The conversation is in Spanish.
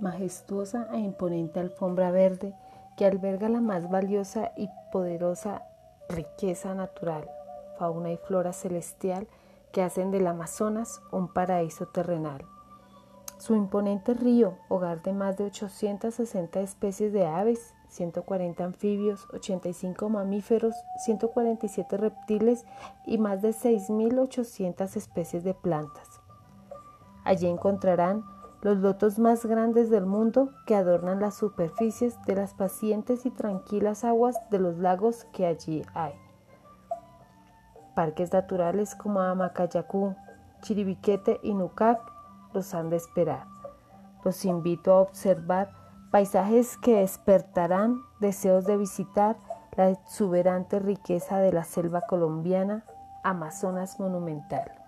majestuosa e imponente alfombra verde que alberga la más valiosa y poderosa riqueza natural, fauna y flora celestial que hacen del Amazonas un paraíso terrenal. Su imponente río, hogar de más de 860 especies de aves, 140 anfibios, 85 mamíferos, 147 reptiles y más de 6.800 especies de plantas. Allí encontrarán los lotos más grandes del mundo que adornan las superficies de las pacientes y tranquilas aguas de los lagos que allí hay. Parques naturales como Amacayacú, Chiribiquete y Nucac los han de esperar. Los invito a observar paisajes que despertarán deseos de visitar la exuberante riqueza de la selva colombiana, Amazonas monumental.